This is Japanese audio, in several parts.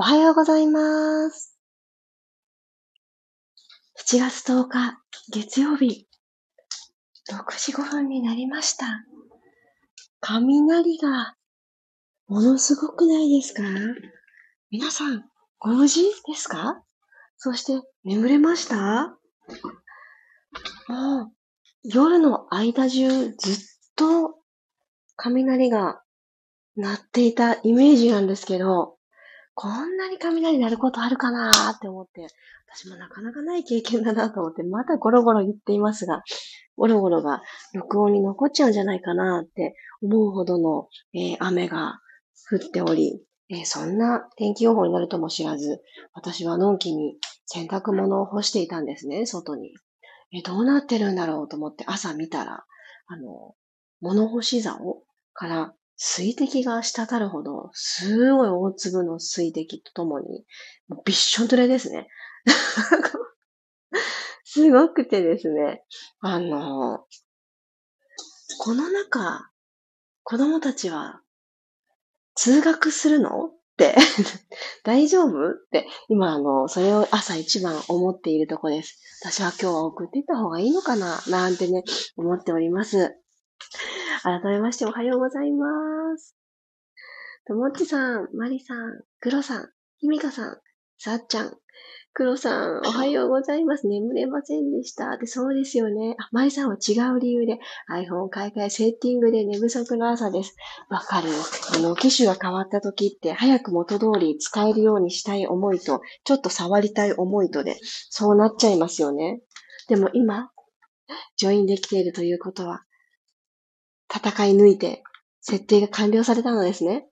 おはようございます。7月10日、月曜日、6時5分になりました。雷が、ものすごくないですか？皆さん、ご無事ですか？そして、眠れました？もう、夜の間中ずっと雷が鳴っていたイメージなんですけど、こんなに雷鳴ることあるかなーって思って、私もなかなかない経験だなと思って、またゴロゴロ言っていますが、ゴロゴロが録音に残っちゃうんじゃないかなって思うほどの、えー、雨が降っており、えー、そんな天気予報になるとも知らず、私はのんきに洗濯物を干していたんですね、外に。えー、どうなってるんだろうと思って朝見たら、あの、物干し竿から水滴が滴るほど、すごい大粒の水滴とともに、びっしょ濡れですね。すごくてですね、あの、この中、子供たちは通学するの？って 大丈夫？って、今あの、それを朝一番思っているとこです。私は今日は送っていった方がいいのかな？なんてね、思っております。改めましておはようございます。ともっちさん、まりさん、くろさん、ひみかさん、さっちゃん、くろさん、おはようございます。眠れませんでした。で、そうですよね。あ、まりさんは違う理由で iPhone 買い替えセッティングで寝不足の朝です。わかる。あの、機種が変わった時って早く元通り使えるようにしたい思いと、ちょっと触りたい思いとで、そうなっちゃいますよね。でも今、ジョインできているということは、戦い抜いて、設定が完了されたのですね。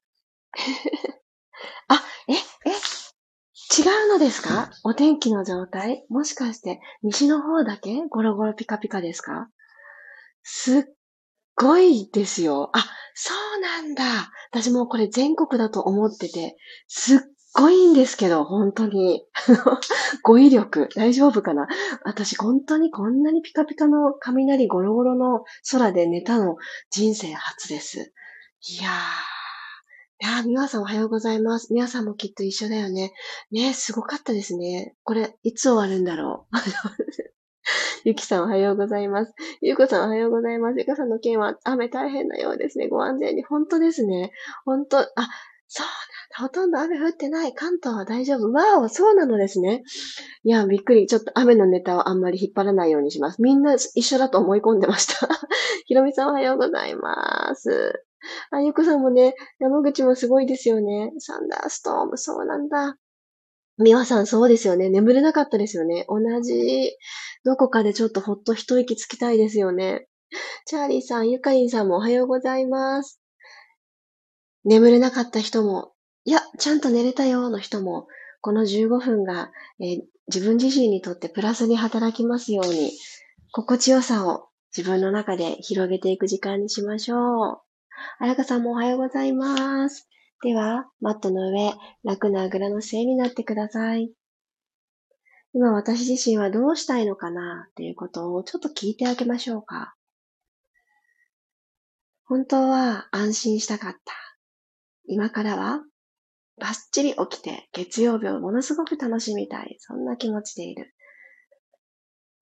あ、え、え、違うのですか？お天気の状態？もしかして西の方だけ？ゴロゴロピカピカですか？すっごいですよ。あ、そうなんだ。私もこれ全国だと思ってて、すっごいんですけど、本当に。語彙力、大丈夫かな？私、本当にこんなにピカピカの雷ゴロゴロの空で寝たの人生初です。いやー。いやー、皆さんおはようございます。皆さんもきっと一緒だよね。ねすごかったですね。これ、いつ終わるんだろう？ゆきさんおはようございます。ゆうこさんおはようございます。ゆかさんの件は雨大変なようですね。ご安全に。本当ですね。本当、あ、そうなんだほとんど雨降ってない。関東は大丈夫。わお、そうなのですね。いや、びっくり。ちょっと雨のネタをあんまり引っ張らないようにします。みんな一緒だと思い込んでました。ひろみさんおはようございます。あゆこさんもね、山口もすごいですよね。サンダーストーム、そうなんだ。みわさん、そうですよね。眠れなかったですよね。同じ、どこかでちょっとほっと一息つきたいですよね。チャーリーさん、ゆかりんさんもおはようございます。眠れなかった人もいや、ちゃんと寝れたよの人も、この15分が、えー、自分自身にとってプラスに働きますように、心地よさを自分の中で広げていく時間にしましょう。あやかさんもおはようございます。では、マットの上、楽なあぐらの姿勢になってください。今私自身はどうしたいのかなっていうことをちょっと聞いてあげましょうか。本当は安心したかった。今からはバッチリ起きて月曜日をものすごく楽しみたい。そんな気持ちでいる。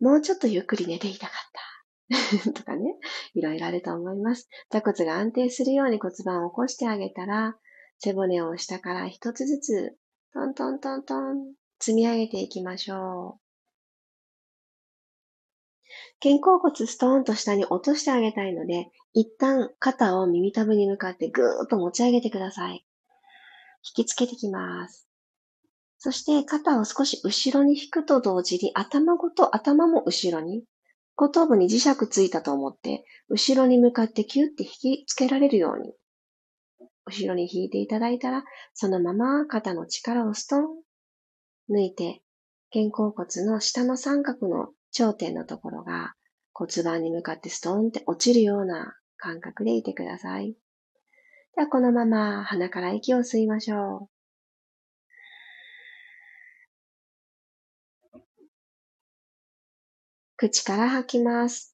もうちょっとゆっくり寝ていたかった。とかね。いろいろあると思います。座骨が安定するように骨盤を起こしてあげたら、背骨を下から一つずつ、トントントントン、積み上げていきましょう。肩甲骨ストーンと下に落としてあげたいので、一旦肩を耳たぶに向かってぐーっと持ち上げてください。引きつけてきます。そして肩を少し後ろに引くと同時に頭ごと頭も後ろに、後頭部に磁石ついたと思って、後ろに向かってキュッて引きつけられるように、後ろに引いていただいたら、そのまま肩の力をストン、抜いて、肩甲骨の下の三角の頂点のところが骨盤に向かってストンって落ちるような感覚でいてください。ではこのまま鼻から息を吸いましょう。口から吐きます。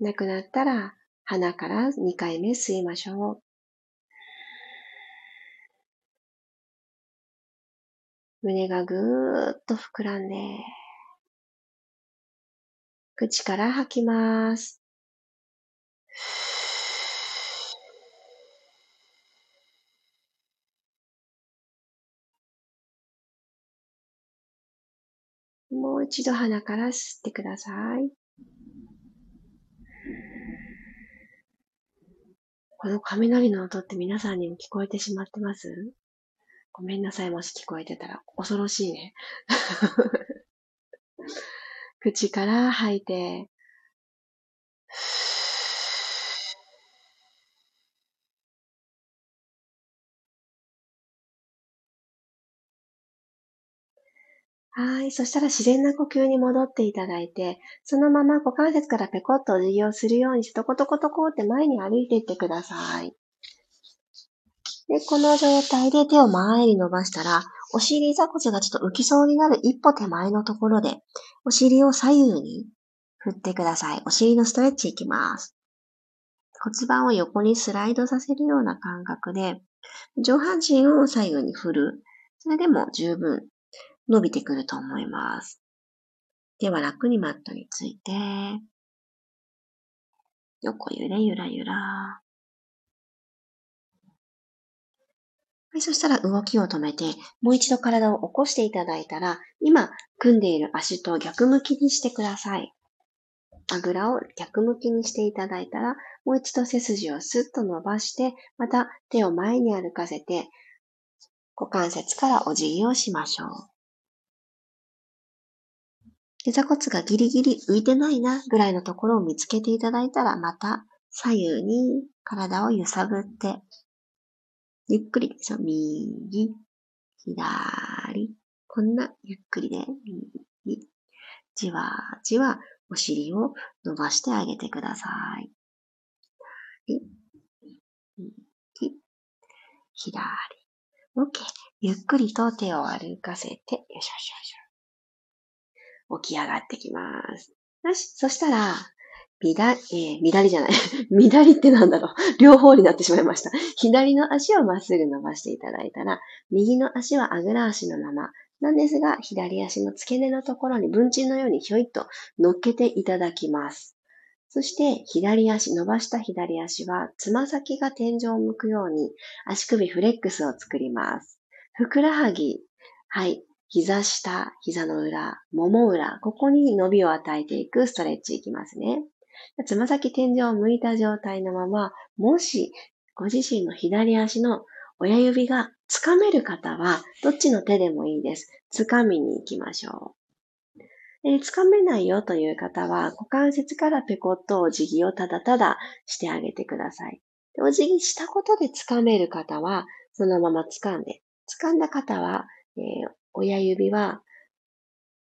なくなったら、鼻から2回目吸いましょう。胸がぐーっと膨らんで、口から吐きます。もう一度鼻から吸ってください。この雷の音って皆さんにも聞こえてしまってます？ごめんなさい、もし聞こえてたら。恐ろしいね。口から吐いて、はい。そしたら自然な呼吸に戻っていただいて、そのまま股関節からペコッとお辞儀をするようにして、トコトコトコって前に歩いていってください。で、この状態で手を前に伸ばしたら、お尻座骨がちょっと浮きそうになる一歩手前のところで、お尻を左右に振ってください。お尻のストレッチいきます。骨盤を横にスライドさせるような感覚で、上半身を左右に振る。それでも十分伸びてくると思います。では楽にマットについて、横揺れゆらゆら。はい、そしたら動きを止めて、もう一度体を起こしていただいたら、今、組んでいる足と逆向きにしてください。あぐらを逆向きにしていただいたら、もう一度背筋をスッと伸ばして、また手を前に歩かせて、股関節からお辞儀をしましょう。膝骨がギリギリ浮いてないなぐらいのところを見つけていただいたら、また左右に体を揺さぶって、ゆっくりでしょ。右、左。こんなゆっくりで、右、じわじわお尻を伸ばしてあげてください。右、左。OK。ゆっくりと手を歩かせて、よしよしよし。起き上がってきます。よし、そしたら、みだ、えー、左じゃない。左ってなんだろう。両方になってしまいました。左の足をまっすぐ伸ばしていただいたら、右の足はあぐら足のまま。なんですが、左足の付け根のところに文鎮のようにひょいっと乗っけていただきます。そして、左足、伸ばした左足は、つま先が天井を向くように、足首フレックスを作ります。ふくらはぎ、はい、膝下、膝の裏、もも裏、ここに伸びを与えていくストレッチいきますね。つま先天井を向いた状態のまま、もしご自身の左足の親指がつかめる方は、どっちの手でもいいです。つかみに行きましょう。えつかめないよという方は、股関節からペコッとお辞儀をただただしてあげてください。お辞儀したことでつかめる方は、そのまま掴んで、掴んだ方は、えー、親指は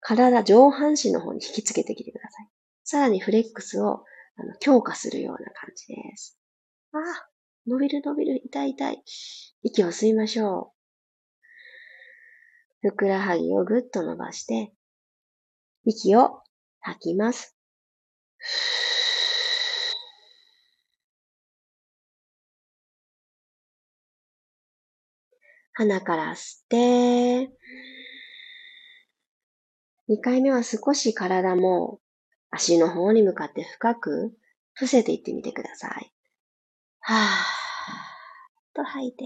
体上半身の方に引きつけてきてください。さらにフレックスをあの強化するような感じです。ああ、伸びる伸びる、痛い痛い。息を吸いましょう。ふくらはぎをぐっと伸ばして、息を吐きます。鼻から吸って、2回目は少し体も足の方に向かって深く伏せていってみてください。はぁ、と吐いて。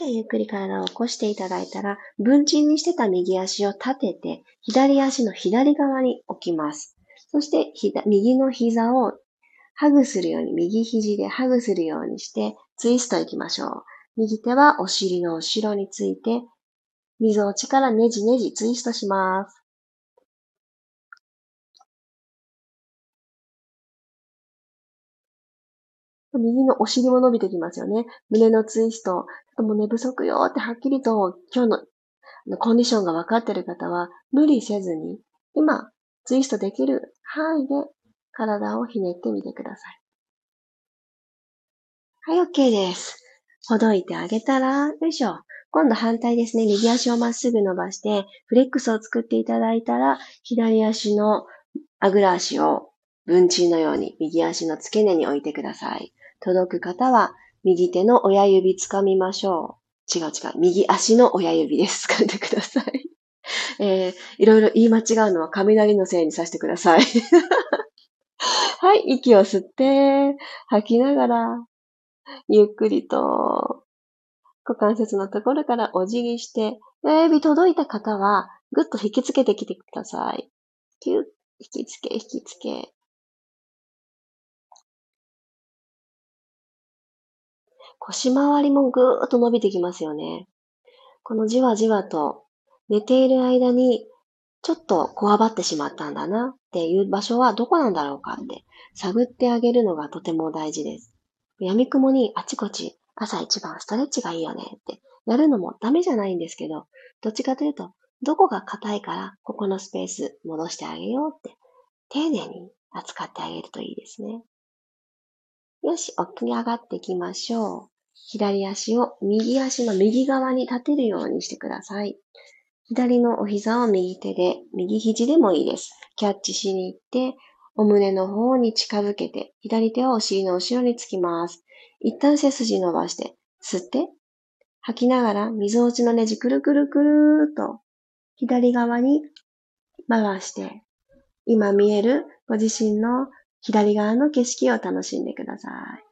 OK、ゆっくり体を起こしていただいたら、分鎮にしてた右足を立てて、左足の左側に置きます。そして、右の膝をハグするように、右肘でハグするようにして、ツイストいきましょう。右手はお尻の後ろについて、溝落ちからねじねじツイストします。右のお尻も伸びてきますよね。胸のツイスト。ちょっともう寝不足よってはっきりと今日のコンディションが分かっている方は無理せずに今ツイストできる範囲で体をひねってみてください。はい、OK です。ほどいてあげたら、よいしょ。今度反対ですね。右足をまっすぐ伸ばして、フレックスを作っていただいたら、左足のあぐら足を文鎮のように右足の付け根に置いてください。届く方は、右手の親指掴みましょう。違う違う。右足の親指です。掴んでください。えー、いろいろ言い間違うのは雷のせいにさせてください。はい、息を吸って、吐きながら、ゆっくりと、股関節のところからお辞儀して、親指届いた方は、ぐっと引きつけてきてください。キュッ、引きつけ、引きつけ。腰回りもぐーっと伸びてきますよね。このじわじわと寝ている間にちょっとこわばってしまったんだなっていう場所はどこなんだろうかって探ってあげるのがとても大事です。闇雲にあちこち朝一番ストレッチがいいよねってやるのもダメじゃないんですけど、どっちかというと、どこが硬いからここのスペース戻してあげようって丁寧に扱ってあげるといいですね。よし、起き上がっていきましょう。左足を右足の右側に立てるようにしてください。左のお膝を右手で、右肘でもいいです。キャッチしに行って、お胸の方に近づけて、左手をお尻の後ろにつきます。一旦背筋伸ばして、吸って、吐きながら、水落ちのネジくるくるくるーっと、左側に回して、今見えるご自身の左側の景色を楽しんでください。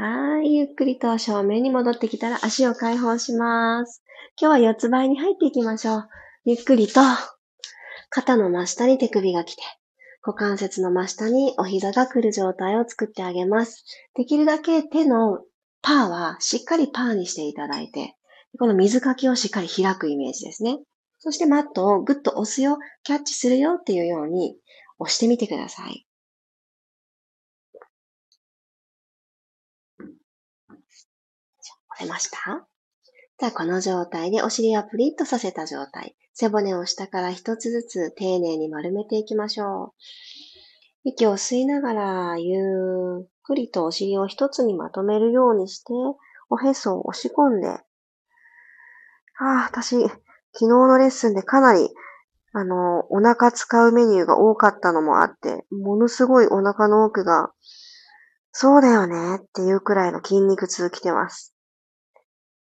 はい。ゆっくりと正面に戻ってきたら足を解放します。今日は四つ倍に入っていきましょう。ゆっくりと肩の真下に手首が来て、股関節の真下にお膝が来る状態を作ってあげます。できるだけ手のパーはしっかりパーにしていただいて、この水かきをしっかり開くイメージですね。そしてマットをぐっと押すよ、キャッチするよっていうように押してみてください。れました？じゃあこの状態でお尻はプリッとさせた状態。背骨を下から一つずつ丁寧に丸めていきましょう。息を吸いながらゆっくりとお尻を一つにまとめるようにして、おへそを押し込んで。ああ、私、昨日のレッスンでかなり、あの、お腹使うメニューが多かったのもあって、ものすごいお腹の奥が、そうだよねっていうくらいの筋肉痛きてます。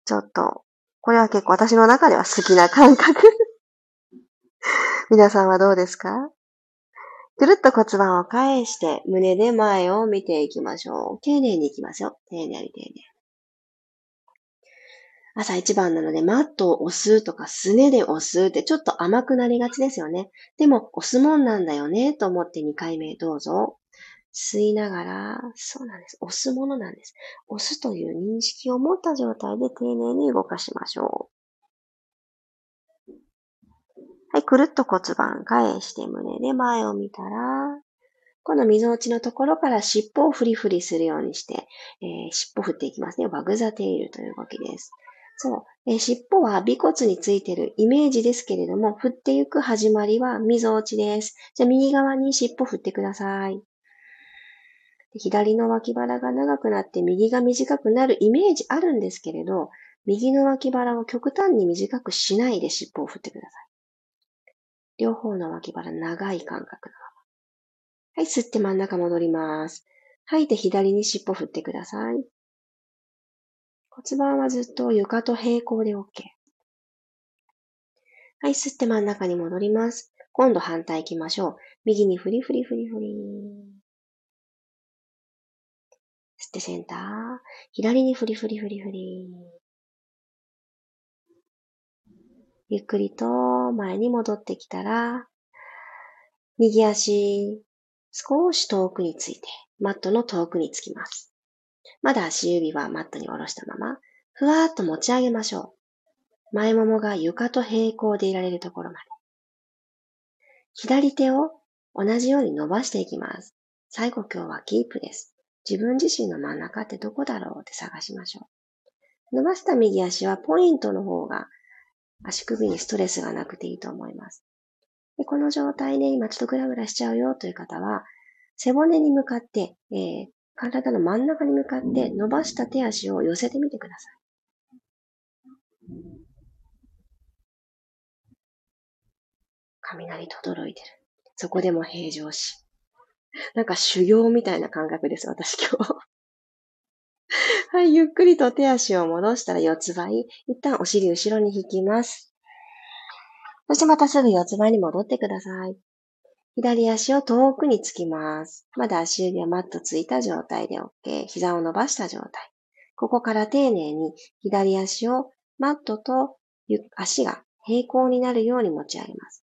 ちょっと、これは結構私の中では好きな感覚 皆さんはどうですか？くるっと骨盤を返して胸で前を見ていきましょう。丁寧に行きますよ。丁寧に丁寧に。朝一番なのでマットを押すとかすねで押すってちょっと甘くなりがちですよね。でも押すもんなんだよねと思って2回目どうぞ。吸いながら、そうなんです。押すものなんです。押すという認識を持った状態で丁寧に動かしましょう。はい、くるっと骨盤返して胸で前を見たら、この溝落ちのところから尻尾をフリフリするようにして、えー、尻尾振っていきますね。ワグザテールという動きです。そう。えー、尻尾は尾骨についてるイメージですけれども、振っていく始まりは溝落ちです。じゃあ右側に尻尾振ってください。左の脇腹が長くなって右が短くなるイメージあるんですけれど、右の脇腹を極端に短くしないで尻尾を振ってください。両方の脇腹長い感覚のまま。はい、吸って真ん中戻ります。吐いて左に尻尾振ってください。骨盤はずっと床と平行で OK。はい、吸って真ん中に戻ります。今度反対行きましょう。右にフリフリフリフリ。吸ってセンター。左にフリフリフリフリ。ゆっくりと前に戻ってきたら、右足、少し遠くについて、マットの遠くにつきます。まだ足指はマットに下ろしたまま、ふわーっと持ち上げましょう。前ももが床と平行でいられるところまで。左手を同じように伸ばしていきます。最後今日はキープです。自分自身の真ん中ってどこだろうって探しましょう。伸ばした右足はポイントの方が足首にストレスがなくていいと思います。でこの状態で今ちょっとグラグラしちゃうよという方は、背骨に向かって、えー、体の真ん中に向かって伸ばした手足を寄せてみてください。雷とどろいてる。そこでも平常心。なんか修行みたいな感覚です、私今日。はい、ゆっくりと手足を戻したら四つ倍。一旦お尻後ろに引きます。そしてまたすぐ四つ倍に戻ってください。左足を遠くにつきます。まだ足指はマットついた状態で OK。膝を伸ばした状態。ここから丁寧に左足をマットと足が平行になるように持ち上げます。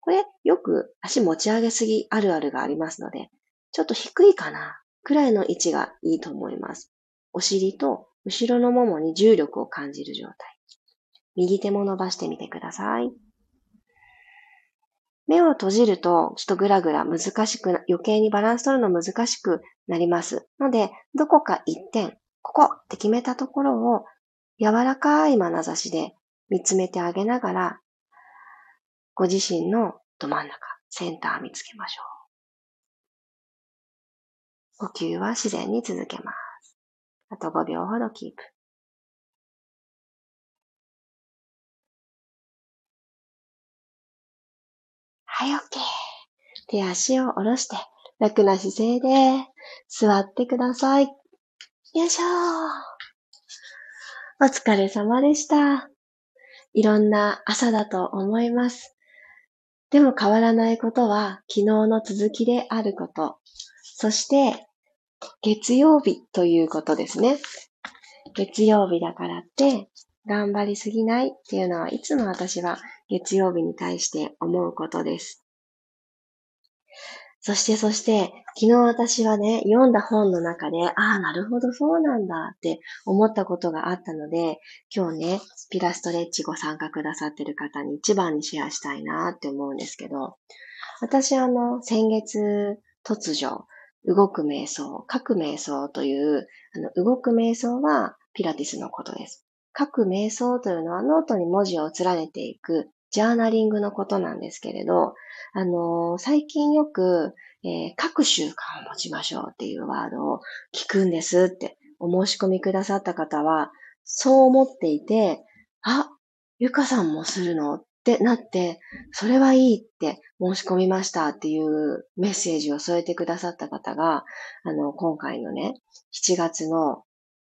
これ、よく足持ち上げすぎあるあるがありますので、ちょっと低いかなくらいの位置がいいと思います。お尻と後ろのももに重力を感じる状態。右手も伸ばしてみてください。目を閉じると、ちょっとぐらぐら難しく、余計にバランス取るの難しくなります。ので、どこか一点、ここって決めたところを、柔らかい眼差しで見つめてあげながら、ご自身のど真ん中、センター見つけましょう。呼吸は自然に続けます。あと5秒ほどキープ。はい、OK。手足を下ろして、楽な姿勢で座ってください。よいしょお疲れ様でした。いろんな朝だと思います。でも変わらないことは昨日の続きであること。そして、月曜日ということですね。月曜日だからって頑張りすぎないっていうのはいつも私は月曜日に対して思うことです。そしてそして、昨日私はね、読んだ本の中で、ああ、なるほど、そうなんだって思ったことがあったので、今日ね、ピラストレッチご参加くださってる方に一番にシェアしたいなって思うんですけど、私あの、先月突如、動く瞑想、書く瞑想という、あの、動く瞑想はピラティスのことです。書く瞑想というのはノートに文字を連ねていくジャーナリングのことなんですけれど、あの、最近よく、えー、書く習慣を持ちましょうっていうワードを聞くんですってお申し込みくださった方は、そう思っていて、あ、ゆかさんもするのってなって、それはいいって申し込みましたっていうメッセージを添えてくださった方が、あの、今回のね、7月の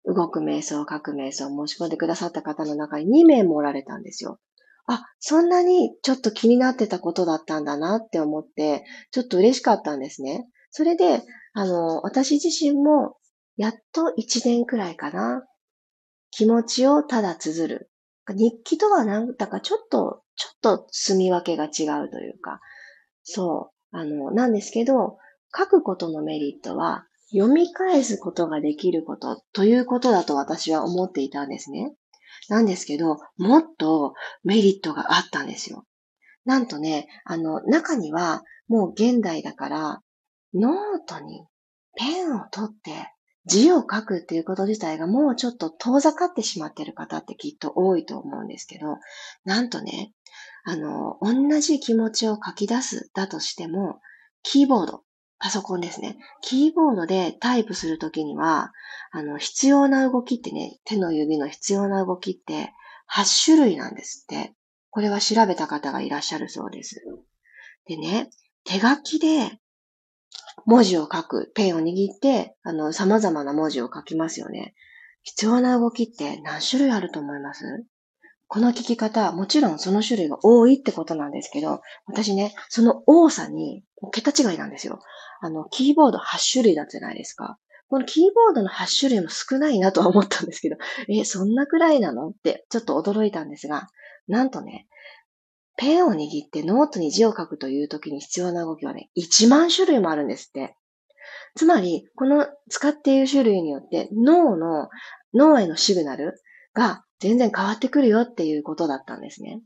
動く瞑想、書く瞑想を申し込んでくださった方の中に2名もおられたんですよ。あ、そんなにちょっと気になってたことだったんだなって思って、ちょっと嬉しかったんですね。それで、あの、私自身も、やっと1年くらいかな。気持ちをただ綴る。日記とはなんだかちょっと、ちょっと住み分けが違うというか、そう、あの、なんですけど、書くことのメリットは、読み返すことができることということだと私は思っていたんですね。なんですけど、もっとメリットがあったんですよ。なんとね、あの、中には、もう現代だから、ノートにペンを取って字を書くっていうこと自体がもうちょっと遠ざかってしまってる方ってきっと多いと思うんですけど、なんとね、あの、同じ気持ちを書き出すだとしても、キーボード、パソコンですね。キーボードでタイプするときには、あの、必要な動きってね、手の指の必要な動きって8種類なんですって。これは調べた方がいらっしゃるそうです。でね、手書きで文字を書く、ペンを握って、あの、様々な文字を書きますよね。必要な動きって何種類あると思います？この聞き方、もちろんその種類が多いってことなんですけど、私ね、その多さに桁違いなんですよ。あの、キーボード8種類だったじゃないですか。このキーボードの8種類も少ないなとは思ったんですけど、え、そんなくらいなの？ってちょっと驚いたんですが、なんとね、ペンを握ってノートに字を書くという時に必要な動きはね、1万種類もあるんですって。つまり、この使っている種類によって脳の、脳へのシグナルが全然変わってくるよっていうことだったんですね。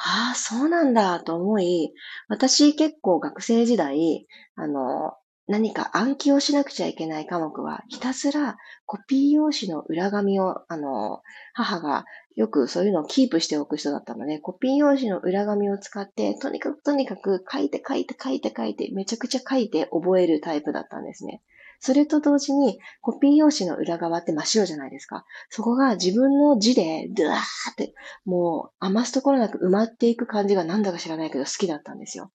ああ、そうなんだと思い、私結構学生時代、あの、何か暗記をしなくちゃいけない科目は、ひたすらコピー用紙の裏紙を、あの、母がよくそういうのをキープしておく人だったので、コピー用紙の裏紙を使って、とにかくとにかく書いて書いて書いて書いて、めちゃくちゃ書いて覚えるタイプだったんですね。それと同時に、コピー用紙の裏側って真っ白じゃないですか。そこが自分の字で、ドゥワーって、もう余すところなく埋まっていく感じがなんだか知らないけど好きだったんですよ。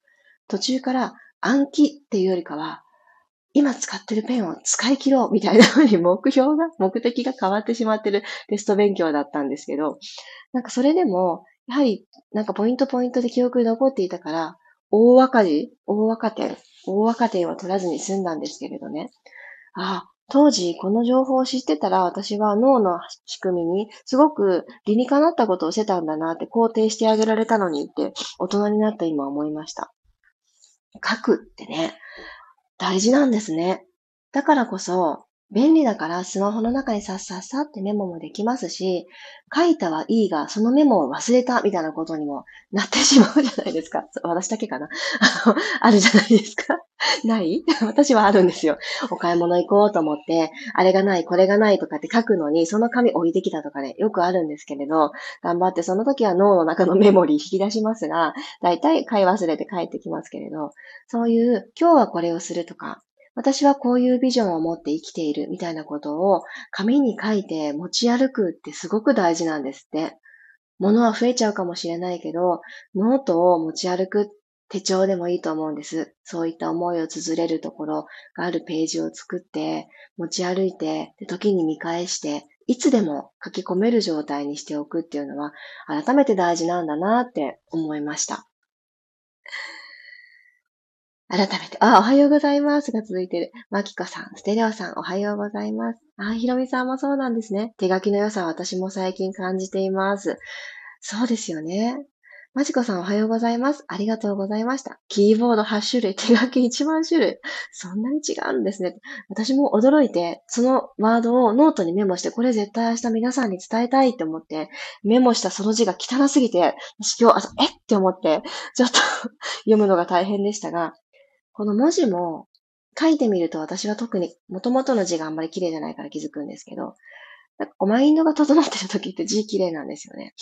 途中から暗記っていうよりかは、今使ってるペンを使い切ろうみたいな風に目標が、目的が変わってしまってるテスト勉強だったんですけど、なんかそれでも、やはりなんかポイントポイントで記憶に残っていたから、大赤字、大赤点、大若手は取らずに済んだんですけれどね。ああ、当時この情報を知ってたら私は脳の仕組みにすごく理にかなったことをしてたんだなって肯定してあげられたのにって大人になった今思いました。書くってね、大事なんですね。だからこそ、便利だからスマホの中にさっさっさってメモもできますし、書いたはいいが、そのメモを忘れたみたいなことにもなってしまうじゃないですか。私だけかな？あの、あるじゃないですか。ない？私はあるんですよ。お買い物行こうと思って、あれがない、これがないとかって書くのに、その紙置いてきたとかね、よくあるんですけれど、頑張ってその時は脳の中のメモリー引き出しますが、だいたい買い忘れて帰ってきますけれど、そういう今日はこれをするとか、私はこういうビジョンを持って生きているみたいなことを紙に書いて持ち歩くってすごく大事なんですって。物は増えちゃうかもしれないけど、ノートを持ち歩く手帳でもいいと思うんです。そういった思いを綴れるところがあるページを作って、持ち歩いて、時に見返して、いつでも書き込める状態にしておくっていうのは、改めて大事なんだなって思いました。改めて、あ、おはようございますが続いてる。マキコさん、ステレオさん、おはようございます。あ、ひろみさんもそうなんですね。手書きの良さは私も最近感じています。そうですよね。マジコさんおはようございます。ありがとうございました。キーボード8種類、手書き1万種類。そんなに違うんですね。私も驚いて、そのワードをノートにメモして、これ絶対明日皆さんに伝えたいって思って、メモしたその字が汚すぎて、私今日朝、えって思って、ちょっと 読むのが大変でしたが、この文字も書いてみると私は特に元々の字があんまり綺麗じゃないから気づくんですけど、なんかこうマインドが整ってる時って字綺麗なんですよね。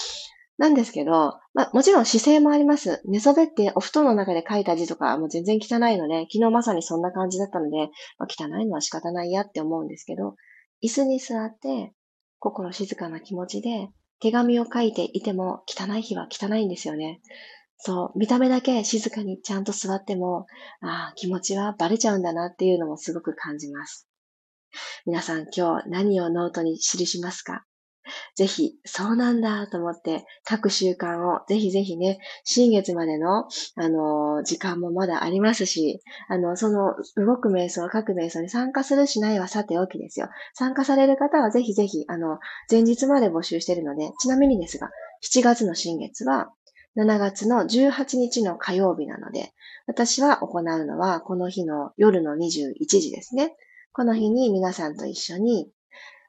なんですけど、まあもちろん姿勢もあります。寝そべってお布団の中で書いた字とかもう全然汚いので、昨日まさにそんな感じだったので、まあ、汚いのは仕方ないやって思うんですけど、椅子に座って、心静かな気持ちで手紙を書いていても汚い日は汚いんですよね。そう、見た目だけ静かにちゃんと座っても、ああ、気持ちはバレちゃうんだなっていうのもすごく感じます。皆さん今日何をノートに記しますか？ぜひ、そうなんだと思って書く習慣をぜひぜひね、新月までの、あの、時間もまだありますし、あの、その動く瞑想、書く瞑想に参加するしないはさておきですよ。参加される方はぜひぜひ、あの、前日まで募集してるので、ちなみにですが、7月の新月は、7月の18日の火曜日なので、私は行うのはこの日の夜の21時ですね。この日に皆さんと一緒に、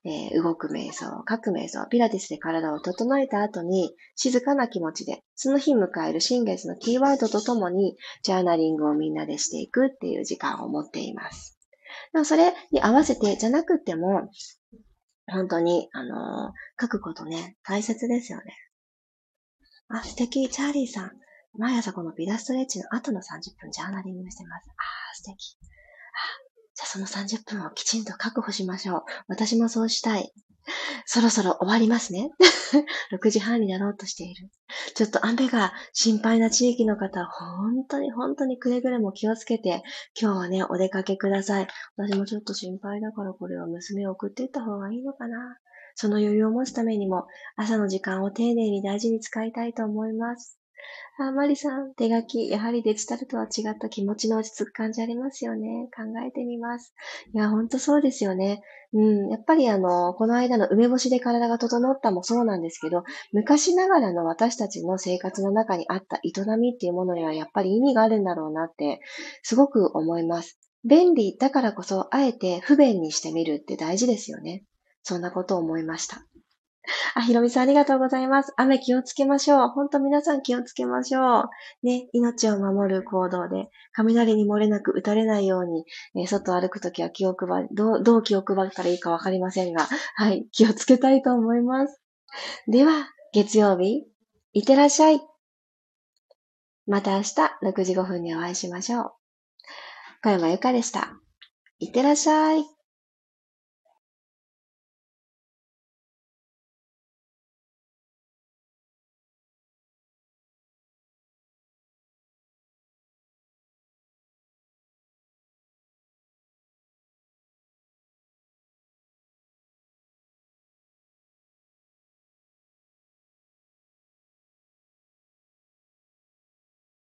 えー、動く瞑想、書く瞑想、ピラティスで体を整えた後に静かな気持ちで、その日迎える新月のキーワードとともにジャーナリングをみんなでしていくっていう時間を持っています。でもそれに合わせてじゃなくても、本当に、あのー、書くことね、大切ですよね。あ、素敵。チャーリーさん。毎朝このビラストレッチの後の30分ジャーナリングしてます。あ素敵。あじゃあその30分をきちんと確保しましょう。私もそうしたい。そろそろ終わりますね。6時半になろうとしている。ちょっと雨が心配な地域の方、本当に本当にくれぐれも気をつけて、今日はね、お出かけください。私もちょっと心配だからこれは娘を送っていった方がいいのかな。その余裕を持つためにも、朝の時間を丁寧に大事に使いたいと思います。あ、マリさん、手書き、やはりデジタルとは違った気持ちの落ち着く感じありますよね。考えてみます。いや、ほんとそうですよね。うん、やっぱりあの、この間の梅干しで体が整ったもそうなんですけど、昔ながらの私たちの生活の中にあった営みっていうものにはやっぱり意味があるんだろうなって、すごく思います。便利だからこそ、あえて不便にしてみるって大事ですよね。そんなことを思いました。あ、ひろみさんありがとうございます。雨気をつけましょう。ほんと皆さん気をつけましょう。ね、命を守る行動で、雷に漏れなく打たれないように、え、外歩くときは気を配り、どう、どう気を配ったらいいかわかりませんが、はい、気をつけたいと思います。では、月曜日、いってらっしゃい。また明日6時5分にお会いしましょう。小山由かでした。いってらっしゃい。